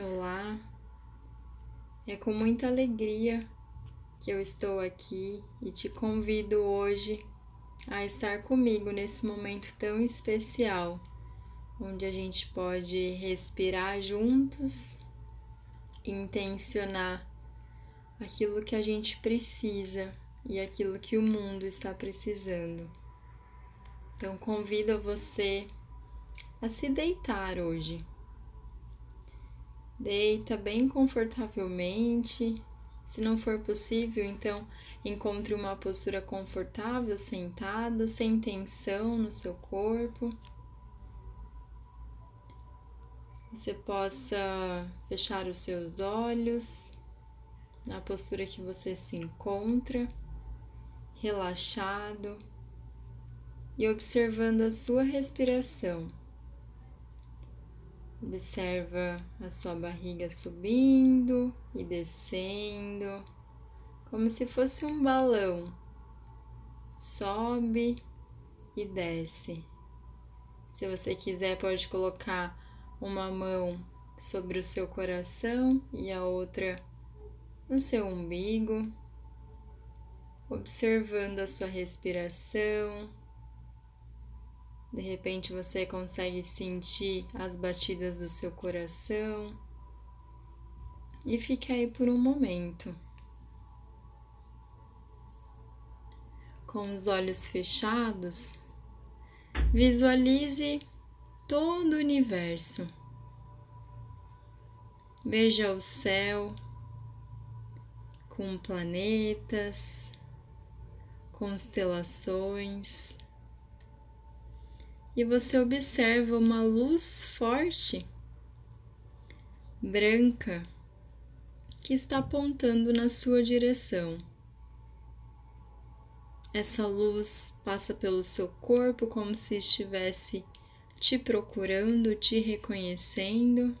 Olá, é com muita alegria que eu estou aqui e te convido hoje a estar comigo nesse momento tão especial, onde a gente pode respirar juntos intencionar aquilo que a gente precisa e aquilo que o mundo está precisando. Então, convido você a se deitar hoje. Deita bem confortavelmente. Se não for possível, então encontre uma postura confortável sentado, sem tensão no seu corpo. Você possa fechar os seus olhos na postura que você se encontra, relaxado e observando a sua respiração. Observa a sua barriga subindo e descendo, como se fosse um balão. Sobe e desce. Se você quiser, pode colocar uma mão sobre o seu coração e a outra no seu umbigo, observando a sua respiração de repente você consegue sentir as batidas do seu coração e fica aí por um momento. Com os olhos fechados, visualize todo o universo. Veja o céu com planetas, constelações e você observa uma luz forte, branca, que está apontando na sua direção. Essa luz passa pelo seu corpo como se estivesse te procurando, te reconhecendo,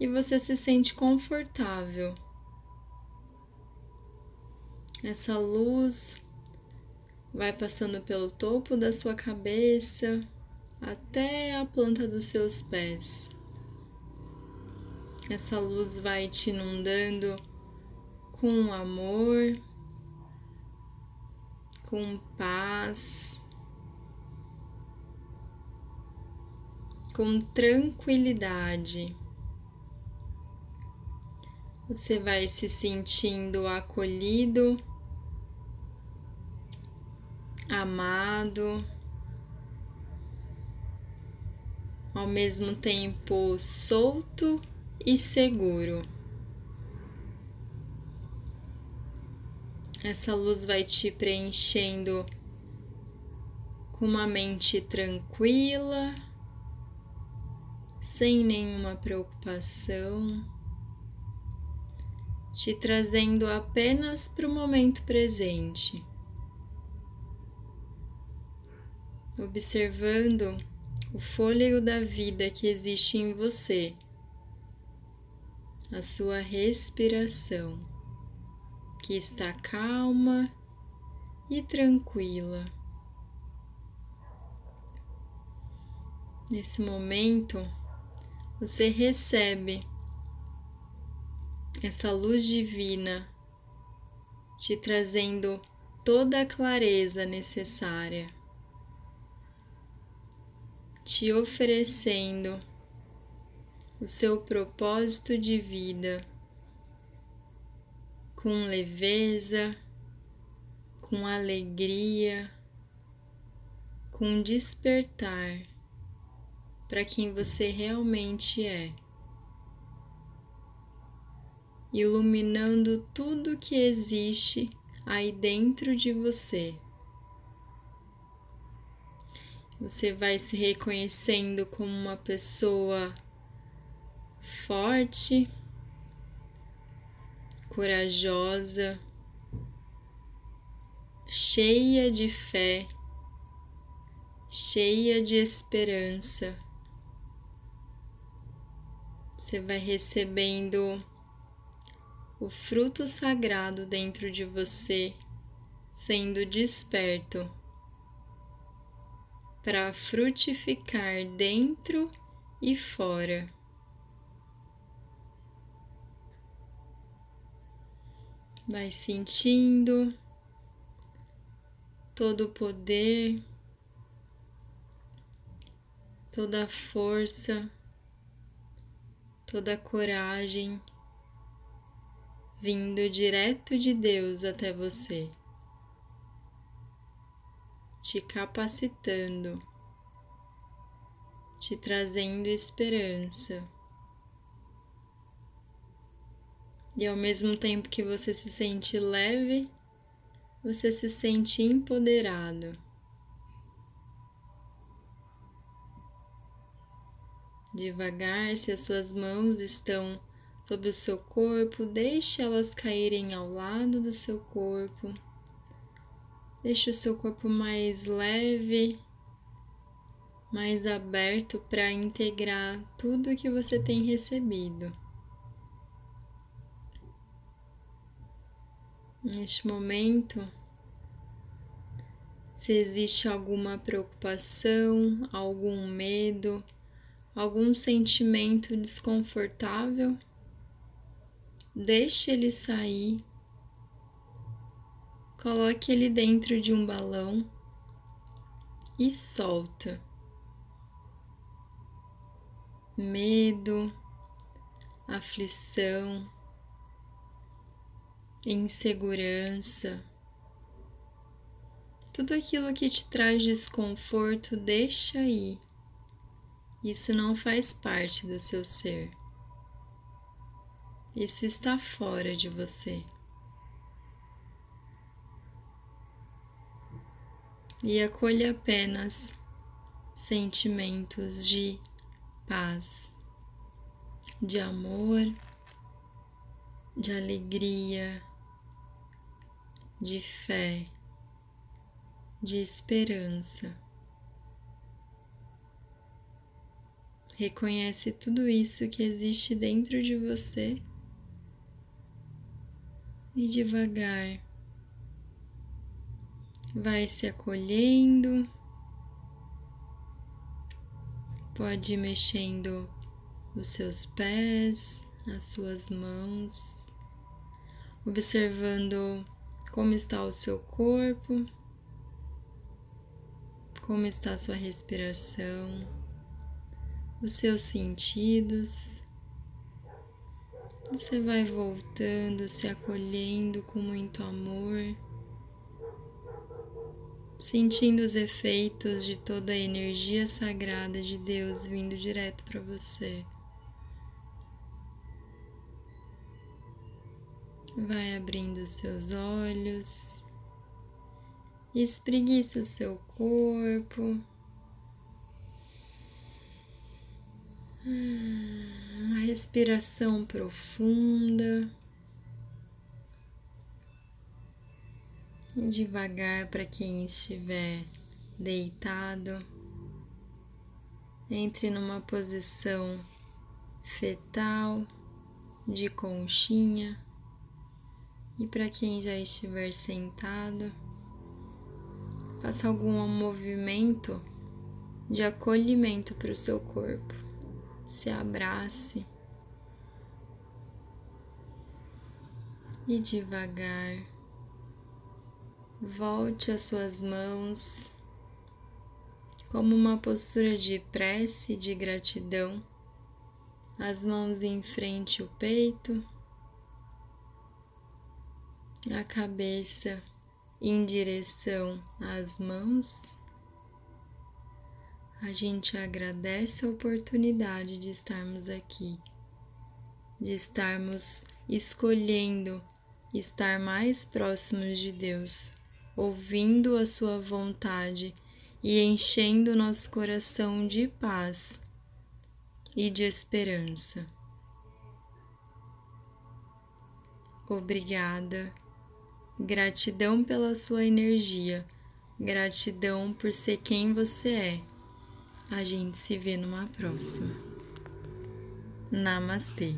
e você se sente confortável. Essa luz vai passando pelo topo da sua cabeça até a planta dos seus pés. Essa luz vai te inundando com amor, com paz, com tranquilidade. Você vai se sentindo acolhido amado, ao mesmo tempo solto e seguro. Essa luz vai te preenchendo com uma mente tranquila, sem nenhuma preocupação, te trazendo apenas para o momento presente. Observando o fôlego da vida que existe em você, a sua respiração, que está calma e tranquila. Nesse momento, você recebe essa luz divina te trazendo toda a clareza necessária te oferecendo o seu propósito de vida com leveza, com alegria, com despertar para quem você realmente é, iluminando tudo que existe aí dentro de você. Você vai se reconhecendo como uma pessoa forte, corajosa, cheia de fé, cheia de esperança. Você vai recebendo o fruto sagrado dentro de você, sendo desperto para frutificar dentro e fora. Vai sentindo todo o poder, toda a força, toda a coragem vindo direto de Deus até você te capacitando, te trazendo esperança. E ao mesmo tempo que você se sente leve, você se sente empoderado. Devagar, se as suas mãos estão sobre o seu corpo, deixe elas caírem ao lado do seu corpo. Deixe o seu corpo mais leve, mais aberto para integrar tudo que você tem recebido. Neste momento, se existe alguma preocupação, algum medo, algum sentimento desconfortável, deixe ele sair, coloque ele dentro de um balão e solta. Medo, aflição, insegurança, tudo aquilo que te traz desconforto, deixa aí. Isso não faz parte do seu ser. Isso está fora de você. E acolha apenas sentimentos de paz, de amor, de alegria, de fé, de esperança. Reconhece tudo isso que existe dentro de você e devagar vai se acolhendo, pode ir mexendo os seus pés, as suas mãos, observando como está o seu corpo, como está a sua respiração, os seus sentidos. Você vai voltando, se acolhendo com muito amor, sentindo os efeitos de toda a energia sagrada de Deus vindo direto para você. Vai abrindo seus olhos, espreguiça o seu corpo. Uma respiração profunda. Devagar para quem estiver deitado, entre numa posição fetal de conchinha. E para quem já estiver sentado, faça algum movimento de acolhimento para o seu corpo. Se abrace. E devagar volte as suas mãos como uma postura de prece, de gratidão, as mãos em frente ao peito. A cabeça em direção às mãos, a gente agradece a oportunidade de estarmos aqui, de estarmos escolhendo estar mais próximos de Deus, ouvindo a Sua vontade e enchendo nosso coração de paz e de esperança. Obrigada Gratidão pela sua energia. Gratidão por ser quem você é. A gente se vê numa próxima. Namastê.